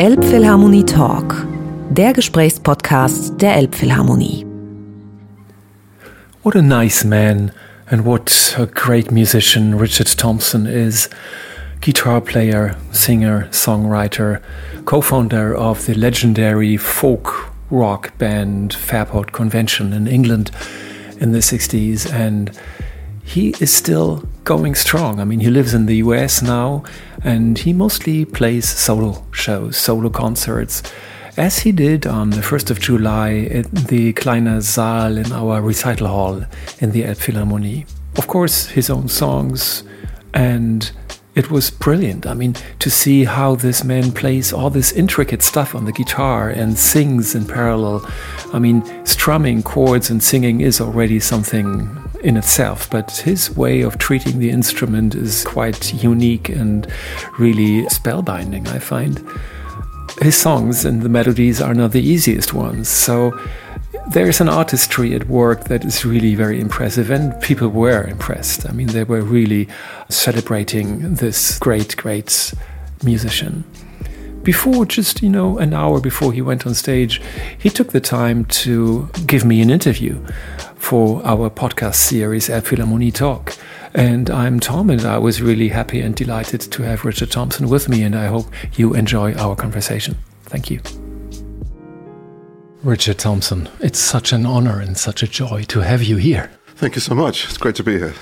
Elbphilharmonie Talk, der Gesprächspodcast der Elbphilharmonie. What a nice man and what a great musician Richard Thompson is. Guitar player, singer, songwriter, co founder of the legendary folk rock band Fairport Convention in England in the 60s. And he is still going strong. I mean, he lives in the US now and he mostly plays solo shows, solo concerts, as he did on the 1st of July at the Kleiner Saal in our recital hall in the Elbphilharmonie. Of course, his own songs and it was brilliant. I mean, to see how this man plays all this intricate stuff on the guitar and sings in parallel. I mean, strumming chords and singing is already something in itself, but his way of treating the instrument is quite unique and really spellbinding, I find. His songs and the melodies are not the easiest ones, so there's an artistry at work that is really very impressive, and people were impressed. I mean, they were really celebrating this great, great musician. Before, just, you know, an hour before he went on stage, he took the time to give me an interview for our podcast series, Elbphilharmonie Talk. And I'm Tom, and I was really happy and delighted to have Richard Thompson with me, and I hope you enjoy our conversation. Thank you. Richard Thompson, it's such an honor and such a joy to have you here. Thank you so much. It's great to be here.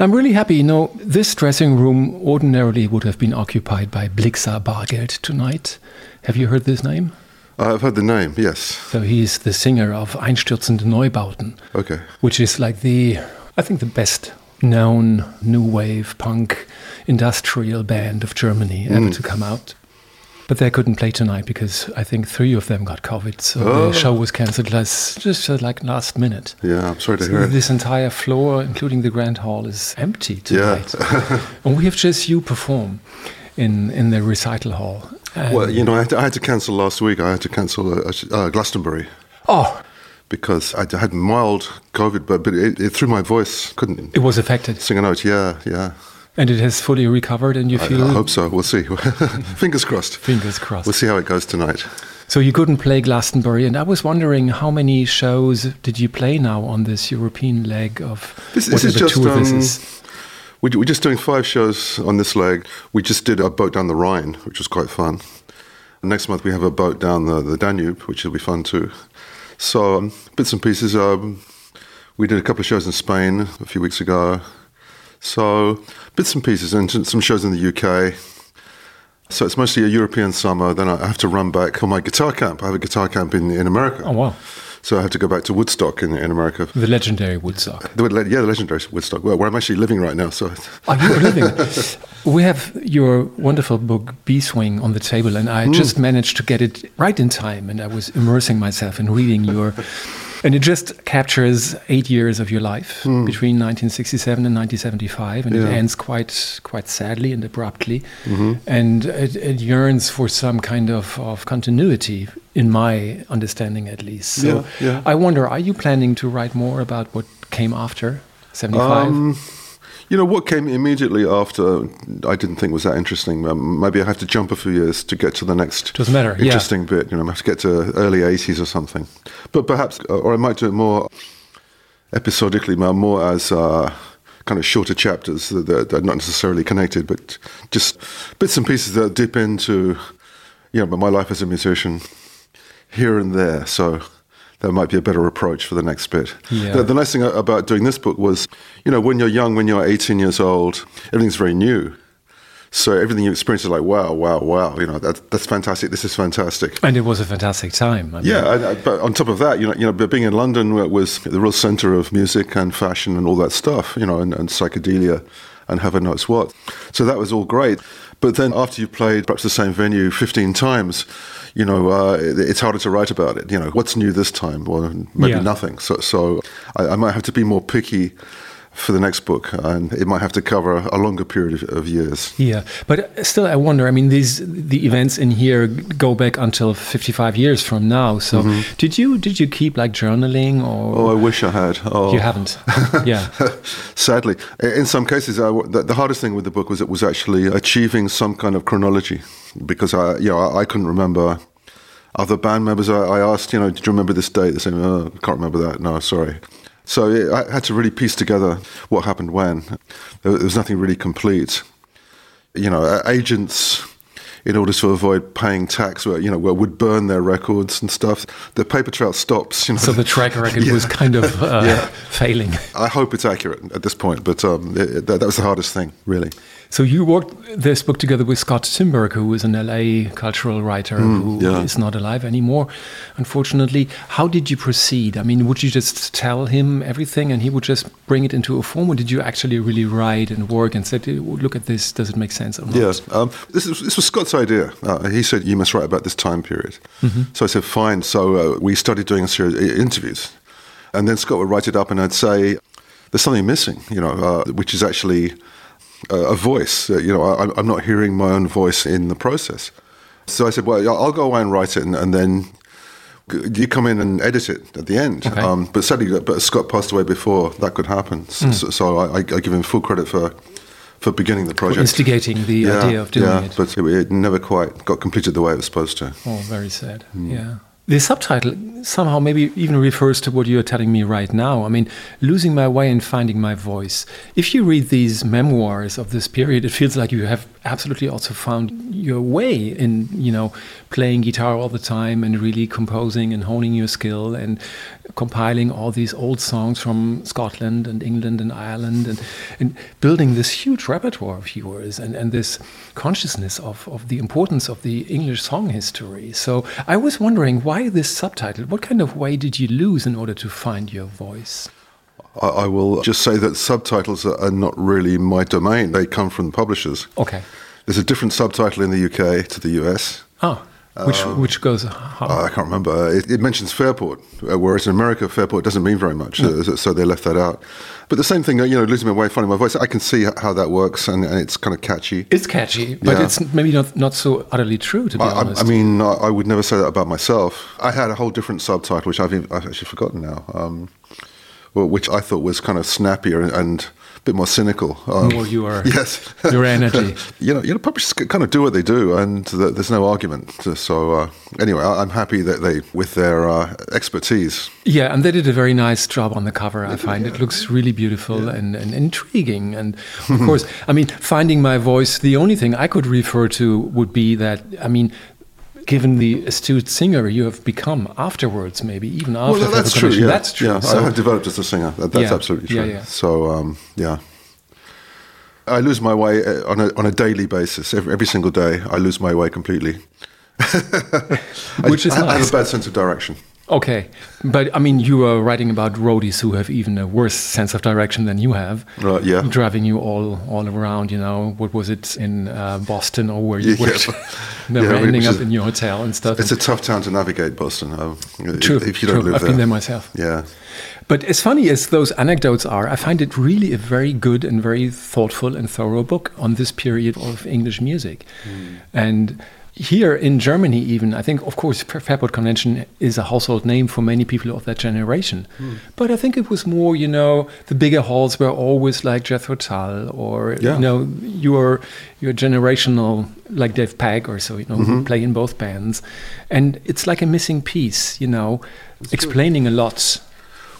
I'm really happy. You know, this dressing room ordinarily would have been occupied by Blixa Bargeld tonight. Have you heard this name? I've heard the name, yes. So he's the singer of Einstürzende Neubauten. Okay. Which is like the, I think, the best known new wave punk industrial band of Germany ever mm. to come out. But they couldn't play tonight because I think three of them got COVID, so oh. the show was cancelled last, just uh, like last minute. Yeah, I'm sorry to so hear This entire floor, including the grand hall, is empty tonight. Yeah. and we have just you perform in in the recital hall. well, you know, I had, to, I had, to, cancel last week. I had to cancel uh, uh, Glastonbury. Oh, because I had mild COVID, but, but it, it, through my voice couldn't. It was affected. Sing a note, yeah, yeah. And it has fully recovered, and you feel. I, I hope so. We'll see. Fingers crossed. Fingers crossed. We'll see how it goes tonight. So you couldn't play Glastonbury, and I was wondering how many shows did you play now on this European leg of this, this is just, tour um, this is? We, we're just doing five shows on this leg. We just did a boat down the Rhine, which was quite fun. Next month we have a boat down the, the Danube, which will be fun too. So um, bits and pieces. Um, we did a couple of shows in Spain a few weeks ago. So bits and pieces, and some shows in the UK. So it's mostly a European summer. Then I have to run back for my guitar camp. I have a guitar camp in, in America. Oh, wow. So I have to go back to Woodstock in, in America. The legendary Woodstock. The, yeah, the legendary Woodstock. Well, where I'm actually living right now. So. Are you living? we have your wonderful book, Beeswing, on the table, and I mm. just managed to get it right in time. And I was immersing myself in reading your and it just captures eight years of your life mm. between 1967 and 1975, and yeah. it ends quite quite sadly and abruptly. Mm-hmm. And it, it, yearns for some kind of, of continuity, in my understanding at least. So yeah, yeah. I wonder, are you planning to write more about what came after 75? Um, you know, what came immediately after, I didn't think was that interesting. Um, maybe I have to jump a few years to get to the next Doesn't matter. interesting yeah. bit. You know, I have to get to early 80s or something. But perhaps, uh, or I might do it more episodically, more as uh, kind of shorter chapters that, that, are not necessarily connected, but just bits and pieces that dip into, you know, my life as a musician here and there. So that might be a better approach for the next bit. Yeah. The, the, nice thing about doing this book was, you know, when you're young, when you're 18 years old, everything's very new. So everything you experience is like, wow, wow, wow. You know, that, that's fantastic. This is fantastic. And it was a fantastic time. I mean. Yeah, I, I, uh, but on top of that, you know, you know, being in London was the real centre of music and fashion and all that stuff. You know, and, and psychedelia and heaven knows what. So that was all great. But then after you've played perhaps the same venue 15 times, you know, uh, it's harder to write about it. You know, what's new this time? Well, maybe yeah. nothing. So, so I, I, might have to be more picky for the next book, and it might have to cover a longer period of, of, years. Yeah, but still, I wonder. I mean, these the events in here go back until fifty-five years from now. So, mm -hmm. did you did you keep like journaling or? Oh, I wish I had. Oh. You haven't. Yeah. Sadly, in some cases, I, the, the, hardest thing with the book was it was actually achieving some kind of chronology, because I, you know, I, I couldn't remember other band members. I, I, asked, you know, did you remember this date? They said, oh, I can't remember that. No, sorry. So I had to really piece together what happened when. There was nothing really complete. You know, agents, in order to avoid paying tax, were, you know, would burn their records and stuff. The paper trail stops. You know. So the track record yeah. was kind of uh, yeah. failing. I hope it's accurate at this point, but um, it, that, that was the hardest thing, really. So you worked this book together with Scott Timberg, who is an LA cultural writer mm, who yeah. is not alive anymore, unfortunately. How did you proceed? I mean, would you just tell him everything and he would just bring it into a form, or did you actually really write and work and said, "Look at this, does it make sense?" Or not? Yes, um, this, is, this was Scott's idea. Uh, he said you must write about this time period. Mm -hmm. So I said fine. So uh, we started doing a series of interviews, and then Scott would write it up, and I'd say, "There's something missing," you know, uh, which is actually a voice. Uh, you know, I, am not hearing my own voice in the process. So I said, well, I'll go away and write it, and, and then you come in and edit it at the end. Okay. Um, but sadly, but Scott passed away before that could happen. Mm. So, so I, I, give him full credit for for beginning the project, for instigating the yeah, idea of doing yeah, it. But it, it, never quite got completed the way it was supposed to. Oh, very sad. Mm. Yeah. The subtitle somehow maybe even refers to what you're telling me right now. I mean, losing my way and finding my voice. If you read these memoirs of this period, it feels like you have absolutely also found your way in, you know, playing guitar all the time and really composing and honing your skill and compiling all these old songs from Scotland and England and Ireland and, and building this huge repertoire of yours and, and this consciousness of, of the importance of the English song history. So I was wondering why this subtitle? What kind of way did you lose in order to find your voice? I will just say that subtitles are not really my domain. They come from the publishers. Okay. There's a different subtitle in the UK to the US. Oh. Ah. Which um, which goes? How? I can't remember. It, it mentions Fairport, uh, whereas in America, Fairport doesn't mean very much, uh, so they left that out. But the same thing, you know, losing my way, finding my voice. I can see how that works, and, and it's kind of catchy. It's catchy, but yeah. it's maybe not not so utterly true. To be I, honest, I mean, I, I, would never say that about myself. I had a whole different subtitle, which I've, I've actually forgotten now, um, which I thought was kind of snappier and, and bit more cynical. Um, more you are. Yes. Your energy. you know, you know, publishers kind of do what they do, and there's no argument. So uh, anyway, I'm happy that they, with their uh, expertise. Yeah, and they did a very nice job on the cover. I find yeah. it looks really beautiful yeah. and, and intriguing. And of course, I mean, finding my voice. The only thing I could refer to would be that. I mean, given the astute singer you have become afterwards, maybe even after. Well, that's true. Yeah. That's true. Yeah, so, I have developed as a singer. That, that's yeah, absolutely true. Yeah, yeah. So, um, yeah. I lose my way uh, on a, on a daily basis. Every, every single day, I lose my way completely. Which I, is nice. I have a bad sense of direction. Okay, but I mean, you are writing about roadies who have even a worse sense of direction than you have. Uh, yeah, driving you all all around. You know, what was it in uh, Boston or where you yeah, worked? Never yeah, ending up in your hotel and stuff. It's a tough town to navigate, Boston. Uh, true, if you don't true. live I've there. been there myself. Yeah. But as funny as those anecdotes are, I find it really a very good and very thoughtful and thorough book on this period of English music. Mm. And here in Germany, even, I think, of course, Fairport Convention is a household name for many people of that generation. Mm. But I think it was more, you know, the bigger halls were always like Jethro Tull or, yeah. you know, your, your generational, like Dave Pegg or so, you know, mm-hmm. play in both bands. And it's like a missing piece, you know, That's explaining true. a lot.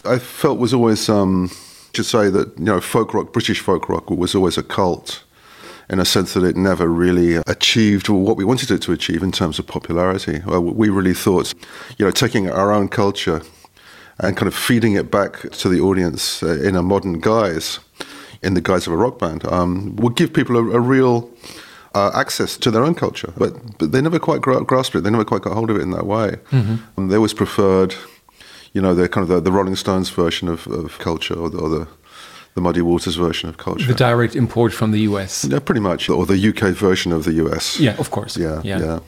I felt was always, um, to say that, you know, folk rock, British folk rock was always a cult in a sense that it never really achieved what we wanted it to achieve in terms of popularity. We really thought, you know, taking our own culture and kind of feeding it back to the audience uh, in a modern guise, in the guise of a rock band, um, would give people a, a real uh, access to their own culture. But, but they never quite grasped it. They never quite got hold of it in that way. Mm-hmm. Um, they always preferred, you know, the kind of the, the Rolling Stones version of, of culture or the, or the the Muddy Waters version of culture. The direct import from the US. Yeah, pretty much, or the UK version of the US. Yeah, of course. Yeah, yeah. yeah.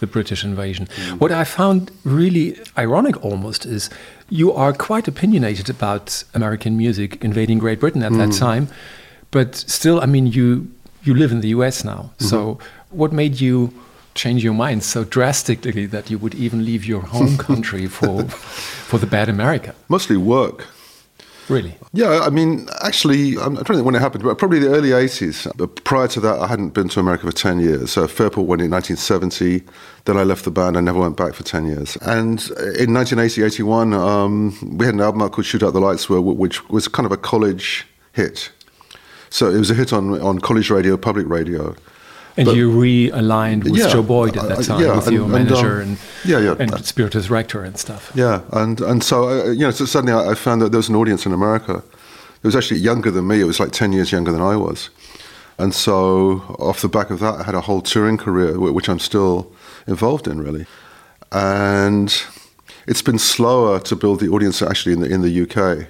the British invasion. Mm. What I found really ironic almost is you are quite opinionated about American music invading Great Britain at mm. that time, but still, I mean, you you live in the US now. Mm -hmm. So, what made you change your mind so drastically that you would even leave your home country for for the bad America? Mostly work. Really? Yeah, I mean, actually, I'm trying to think when it happened, but probably the early 80s. But prior to that, I hadn't been to America for 10 years. So Fairport went in 1970. Then I left the band. I never went back for 10 years. And in 1980, 81, um, we had an album called Shoot Out the Lights, which was kind of a college hit. So it was a hit on, on college radio, public radio. And but, you realigned with yeah, Joe Boyd at that time, yeah, with and, your manager and, um, and, yeah, yeah. and spiritus director and stuff. Yeah, and and so uh, you know, so suddenly I, I found that there was an audience in America. It was actually younger than me. It was like ten years younger than I was, and so off the back of that, I had a whole touring career, which I'm still involved in, really. And it's been slower to build the audience actually in the in the UK.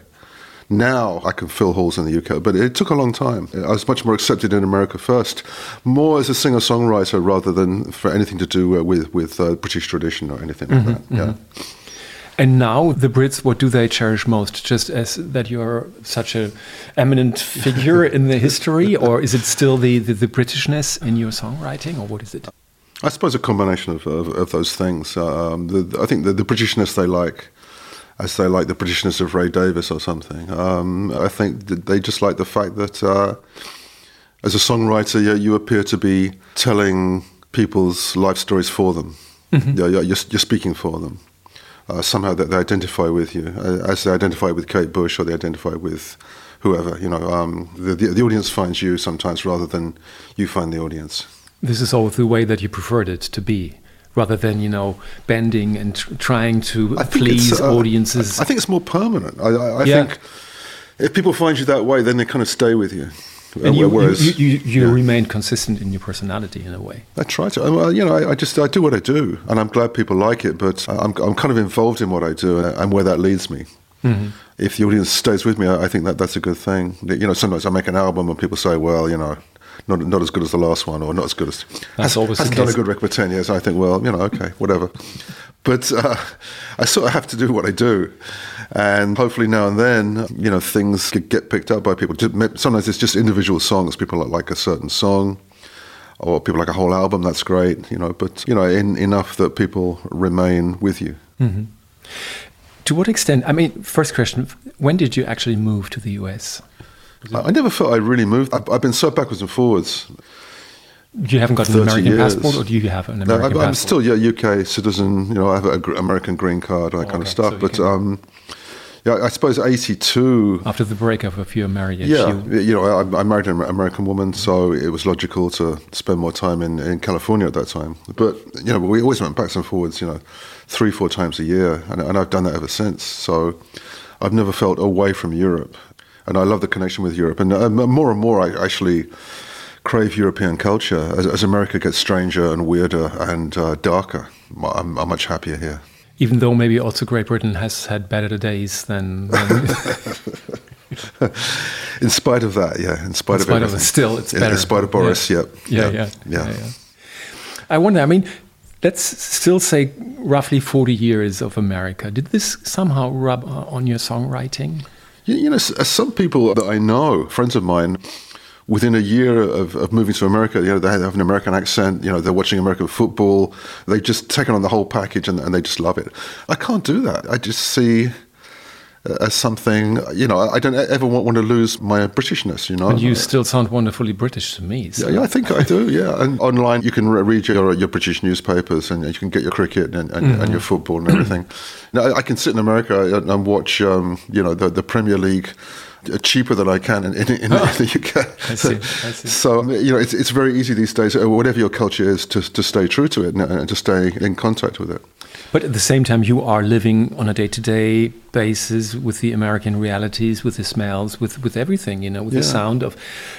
Now I can fill halls in the UK, but it took a long time. I was much more accepted in America first, more as a singer songwriter rather than for anything to do uh, with with uh, British tradition or anything like mm-hmm, that. Yeah. Mm-hmm. And now the Brits, what do they cherish most? Just as that you're such a eminent figure in the history, or is it still the, the, the, Britishness in your songwriting, or what is it? I suppose a combination of, of, of those things. Um, the, I think the, the Britishness they like I say like the Britishness of Ray Davies or something. Um, I think they just like the fact that uh, as a songwriter, you, you, appear to be telling people's life stories for them. Mm-hmm. You're, you're, you're, speaking for them. Uh, somehow that they identify with you, uh, as they identify with Kate Bush or they identify with whoever. You know, um, the, the, the audience finds you sometimes rather than you find the audience. This is all the way that you preferred it to be rather than you know bending and tr- trying to please uh, audiences. I think it's more permanent. I, I, I yeah. think if people find you that way, then they kind of stay with you. And you, Whereas, you, you, you yeah. remain consistent in your personality in a way. I try to. Well, you know, I, I, just I do what I do, and I'm glad people like it. But I'm I'm kind of involved in what I do and where that leads me. Mm-hmm. If the audience stays with me, I think that that's a good thing. You know, sometimes I make an album and people say, "Well, you know, not not as good as the last one, or not as good as that's always hasn't done a good record for ten years. I think, well, you know, okay, whatever. But uh, I sort of have to do what I do, and hopefully now and then, you know, things get picked up by people. Sometimes it's just individual songs. People like a certain song, or people like a whole album. That's great, you know. But you know, in, enough that people remain with you. Mm-hmm. To what extent? I mean, first question: When did you actually move to the US? I never felt I really moved. I've, I've been so backwards and forwards. You haven't got an American years. passport, or do you have an American no, I'm, I'm still yeah UK citizen. You know, I have an American green card, that oh, kind okay. of stuff. So but um, yeah, I suppose '82. After the breakup of your marriage, yeah, you, you know, I, I, married an American woman, so it was logical to spend more time in, in California at that time. But you know, we always went backs and forwards. You know, three, four times a year, and, and I've done that ever since. So I've never felt away from Europe and I love the connection with Europe. And uh, more and more, I actually crave European culture as, as America gets stranger and weirder and uh, darker. I'm, I'm, much happier here. Even though maybe also Great Britain has had better days than. than in spite of that, yeah. In spite, in spite of, of it, still it's better. In, in spite of Boris, yeah. Yeah, yeah, yeah. yeah. yeah. I wonder. I mean, let's still say roughly 40 years of America. Did this somehow rub on your songwriting? You know, uh, some people that I know, friends of mine, within a year of, of moving to America, you know, they have an American accent, you know, they're watching American football, they've just taken on the whole package and, and they just love it. I can't do that. I just see as something, you know, I don't ever want, to lose my Britishness, you know. And you still sound wonderfully British to me. So. Yeah, I think I do, yeah. And online, you can read your, your British newspapers and you can get your cricket and, and, mm-hmm. and your football and everything. now, I can sit in America and, watch, um, you know, the, the Premier League uh, cheaper than I can in, in, in oh, the UK. I see, I see. So, you know, it's, it's very easy these days, uh, whatever your culture is, to, to stay true to it and to stay in contact with it. But at the same time, you are living on a day to day basis with the American realities, with the smells, with, with everything, you know, with yeah. the sound of,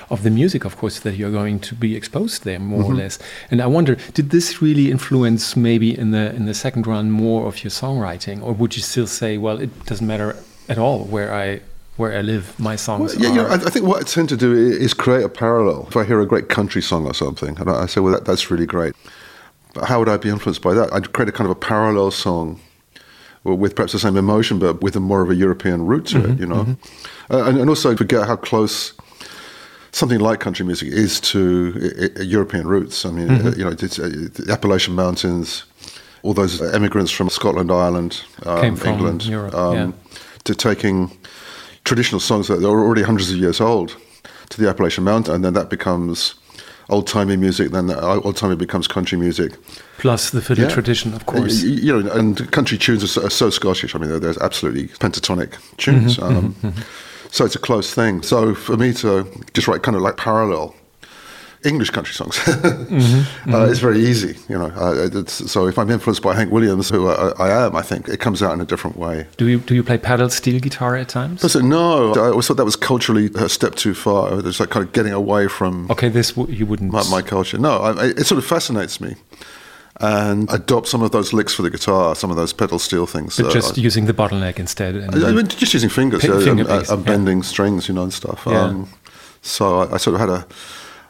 of the music, of course, that you're going to be exposed there more mm-hmm. or less. And I wonder, did this really influence maybe in the in the second run more of your songwriting, or would you still say, well, it doesn't matter at all where I where I live, my songs. Well, yeah, you know, I, I, think what I tend to do is create a parallel. If I hear a great country song or something, and I say, well, that, that's really great. But how would I be influenced by that? I'd create a kind of a parallel song with perhaps the same emotion, but with a more of a European root to mm-hmm, it, you know. Mm-hmm. Uh, and, and, also forget how close something like country music is to uh, European roots. I mean, mm-hmm. uh, you know, it's, uh, the Appalachian Mountains, all those immigrants from Scotland, Ireland, um, England, Europe, um, yeah. to taking traditional songs that are already hundreds of years old to the Appalachian Mountain, and then that becomes old timey music, then old timey becomes country music. Plus the fiddle yeah. tradition, of course. You know, and country tunes are so, are so Scottish. I mean, there's absolutely pentatonic tunes. Mm-hmm, um, mm-hmm. So it's a close thing. So for me to just write kind of like parallel English country songs. mm-hmm. Uh, it's very easy, you know. Uh, so if I'm influenced by Hank Williams, who I, I, am, I think it comes out in a different way. Do you do you play pedal steel guitar at times? But no, I always thought that was culturally a step too far. It's like kind of getting away from. Okay, this w- you wouldn't. My, my culture, no. I, it sort of fascinates me and I adopt some of those licks for the guitar, some of those pedal steel things. But uh, just using the bottleneck instead. I mean, just using fingers, p- yeah, and, and, bending yeah. strings, you know, and stuff. Yeah. Um, so I, I, sort of had a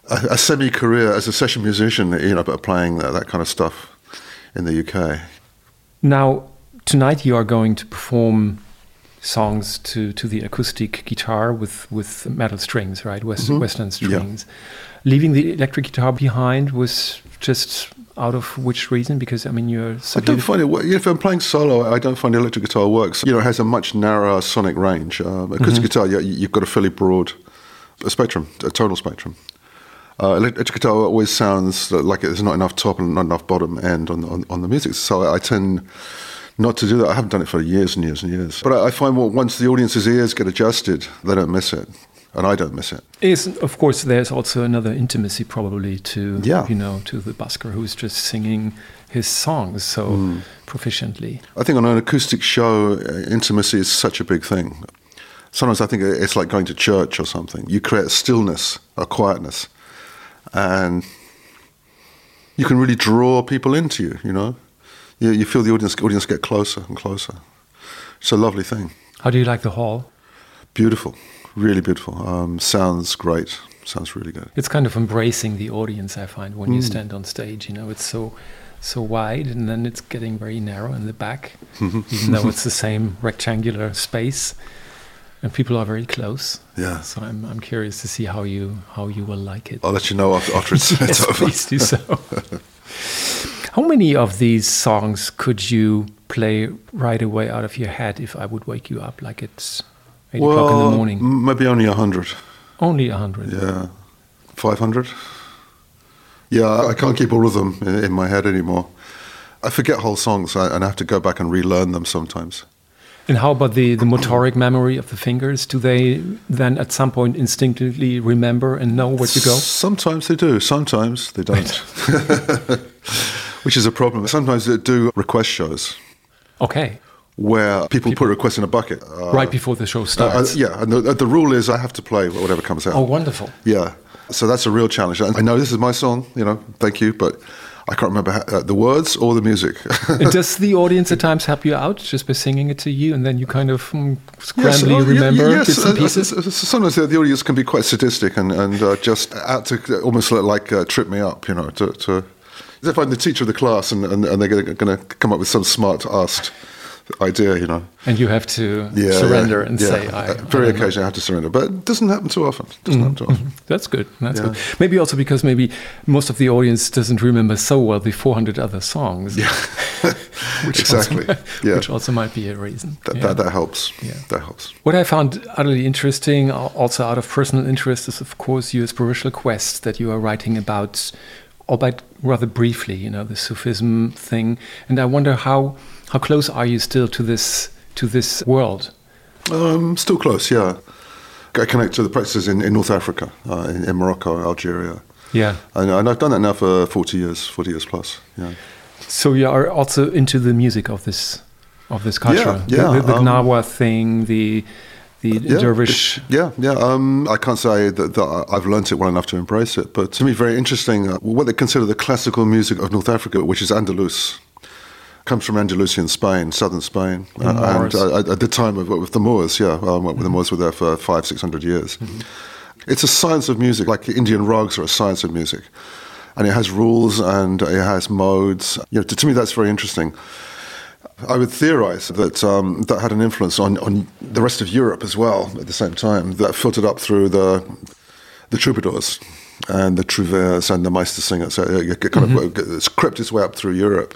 a, a semi career as a session musician, you know, but playing that, that kind of stuff in the UK. Now, tonight you are going to perform songs to, to the acoustic guitar with, with metal strings, right? West, mm-hmm. Western strings. Yeah. Leaving the electric guitar behind was just out of which reason? Because I mean, you're. I don't find it. If I'm playing solo, I don't find the electric guitar works. You know, it has a much narrower sonic range. Um, acoustic mm-hmm. guitar, you, you've got a fairly broad a spectrum, a tonal spectrum. Uh, electric guitar always sounds like there's not enough top and not enough bottom end on, on, on the music. So I, I, tend not to do that. I haven't done it for years and years and years. But I, I find well, once the audience's ears get adjusted, they don't miss it. And I don't miss it. Is of course there's also another intimacy probably to yeah. you know to the busker who's just singing his songs so mm. proficiently. I think on an acoustic show, uh, intimacy is such a big thing. Sometimes I think it's like going to church or something. You create a stillness, a quietness and you can really draw people into you. You know, you, you feel the audience audience get closer and closer. It's a lovely thing. How do you like the hall? Beautiful, really beautiful. Um, sounds great. Sounds really good. It's kind of embracing the audience. I find when mm. you stand on stage, you know, it's so so wide, and then it's getting very narrow in the back, even though it's the same rectangular space and people are very close. Yeah. So I'm, I'm curious to see how you how you will like it. I'll let you know after, after it's, yes, over. Please do so. how many of these songs could you play right away out of your head if I would wake you up like it's eight well, o'clock in the morning? Maybe only a hundred. Only a hundred. Yeah, five hundred. Yeah, I can't keep all of them in, in my head anymore. I forget whole songs and I have to go back and relearn them sometimes. And how about the, the motoric memory of the fingers? Do they then at some point instinctively remember and know where to go? Sometimes they do, sometimes they don't. Which is a problem. Sometimes they do request shows. Okay. Where people, people put requests in a bucket. Uh, right before the show starts. Uh, uh, yeah, and the, the rule is I have to play whatever comes out. Oh, wonderful. Yeah. So that's a real challenge. I know this is my song, you know, thank you, but I can't remember how, uh, the words or the music. does the audience at times help you out just by singing it to you, and then you kind of um, scrambly yes, remember yes, bits and uh, pieces? Uh, sometimes the, audience can be quite sadistic and, and uh, just out to almost like uh, trip me up, you know. To, to, if I'm the teacher of the class and, and, and they're going to come up with some smart asked idea, you know. And you have to yeah, surrender yeah, and yeah. say, I. Very I occasionally I have to surrender, but it doesn't happen too often. It doesn't mm-hmm. happen too often. Mm-hmm. That's good. That's good. Maybe also because maybe most of the audience doesn't remember so well the 400 other songs. Yeah. which exactly. Also, yeah. Which also might be a reason. That, that, that, helps. Yeah. That helps. What I found utterly interesting, also out of personal interest, is of course your spiritual quest that you are writing about, albeit rather briefly, you know, the Sufism thing. And I wonder how how close are you still to this to this world? Um, still close, yeah. I connect to the practices in, in North Africa, uh, in, in, Morocco, Algeria. Yeah, and, and, I've done that now for forty years, forty years plus. Yeah. So you are also into the music of this of this culture, yeah, yeah. the, the, the um, Gnawa thing, the the yeah, dervish. Yeah, yeah. Um, I can't say that, that, I've learnt it well enough to embrace it, but to me, very interesting. Uh, what they consider the classical music of North Africa, which is Andalus comes from Andalusian Spain, southern Spain, uh, and uh, at the time of with the Moors, yeah, um, mm-hmm. the Moors were there for five, six hundred years. Mm-hmm. It's a science of music, like Indian rags are a science of music. and it has rules and it has modes. You know, to, to me, that's very interesting. I would theorize that um, that had an influence on, on the rest of Europe as well at the same time, that filtered up through the, the troubadours and the trouvères and the Meistersingers. So it kind mm-hmm. of it's crept its way up through Europe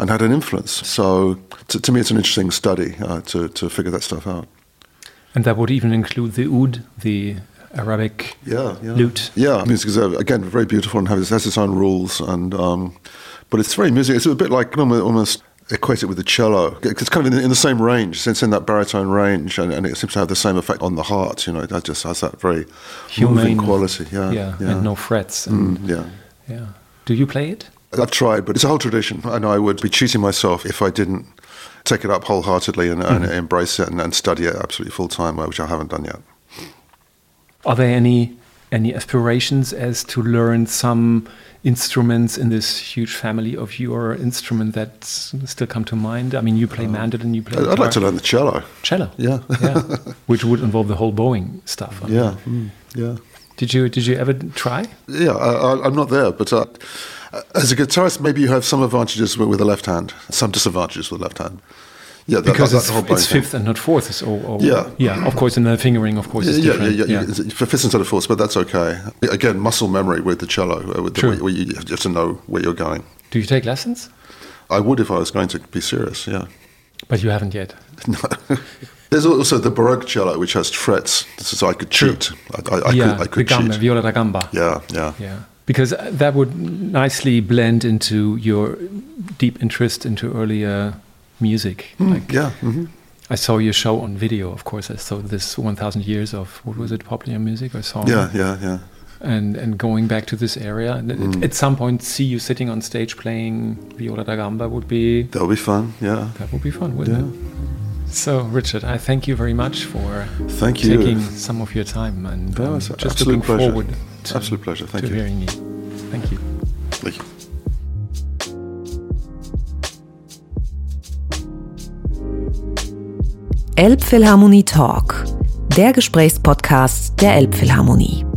and had an influence. So to, to me, it's an interesting study uh, to, to figure that stuff out. And that would even include the oud, the Arabic yeah, yeah. lute. Yeah, music is uh, again very beautiful and has, has its own rules, and um, but it's very music. It's a bit like almost equate it with the cello. It's kind of in the, in the same range, it's in that baritone range, and, and, it seems to have the same effect on the heart. You know, it just has that very Humane quality. Yeah, yeah, yeah, and no frets. And, mm, yeah, yeah. Do you play it? I've tried, but it's a whole tradition, and I would be cheating myself if I didn't take it up wholeheartedly and, mm-hmm. and embrace it and, and, study it absolutely full time, which I haven't done yet. Are there any any aspirations as to learn some instruments in this huge family of your instrument that still come to mind? I mean, you play uh, mandolin, you play. I'd guitar. like to learn the cello. Cello, yeah, yeah, which would involve the whole bowing stuff. I yeah, mm, yeah. Did you did you ever try? Yeah, I, am not there, but uh, as a guitarist, maybe you have some advantages with the left hand, some disadvantages with the left hand. Yeah, that, because that, that it's, it's fifth and not fourth. Or, or, yeah, yeah. Of course, in the fingering, of course, yeah, yeah, yeah, yeah, yeah. Fifth instead of fourth, but that's okay. Again, muscle memory with the cello, uh, with the, where, where you have to know where you're going. Do you take lessons? I would if I was going to be serious. Yeah, but you haven't yet. No. There's also the Baroque cello, which has frets, so I could cheat. I, I, I yeah, could, I could the gamba, cheat. viola da gamba. Yeah, yeah, yeah. Because that would nicely blend into your deep interest into earlier music. Mm, like, yeah. Mm-hmm. I saw your show on video, of course. I saw this 1,000 years of what was it, popular music or song? Yeah, yeah, yeah. And and going back to this area, and mm. at some point, see you sitting on stage playing viola da gamba would be that would be fun. Yeah, that would be fun, wouldn't yeah. it? So, Richard, I thank you very much for thank you. taking some of your time and um, just looking pleasure. forward to, absolute pleasure. Thank to you. hearing you. Thank you. Thank you. Elbphilharmonie Talk, der Gesprächspodcast der Elbphilharmonie.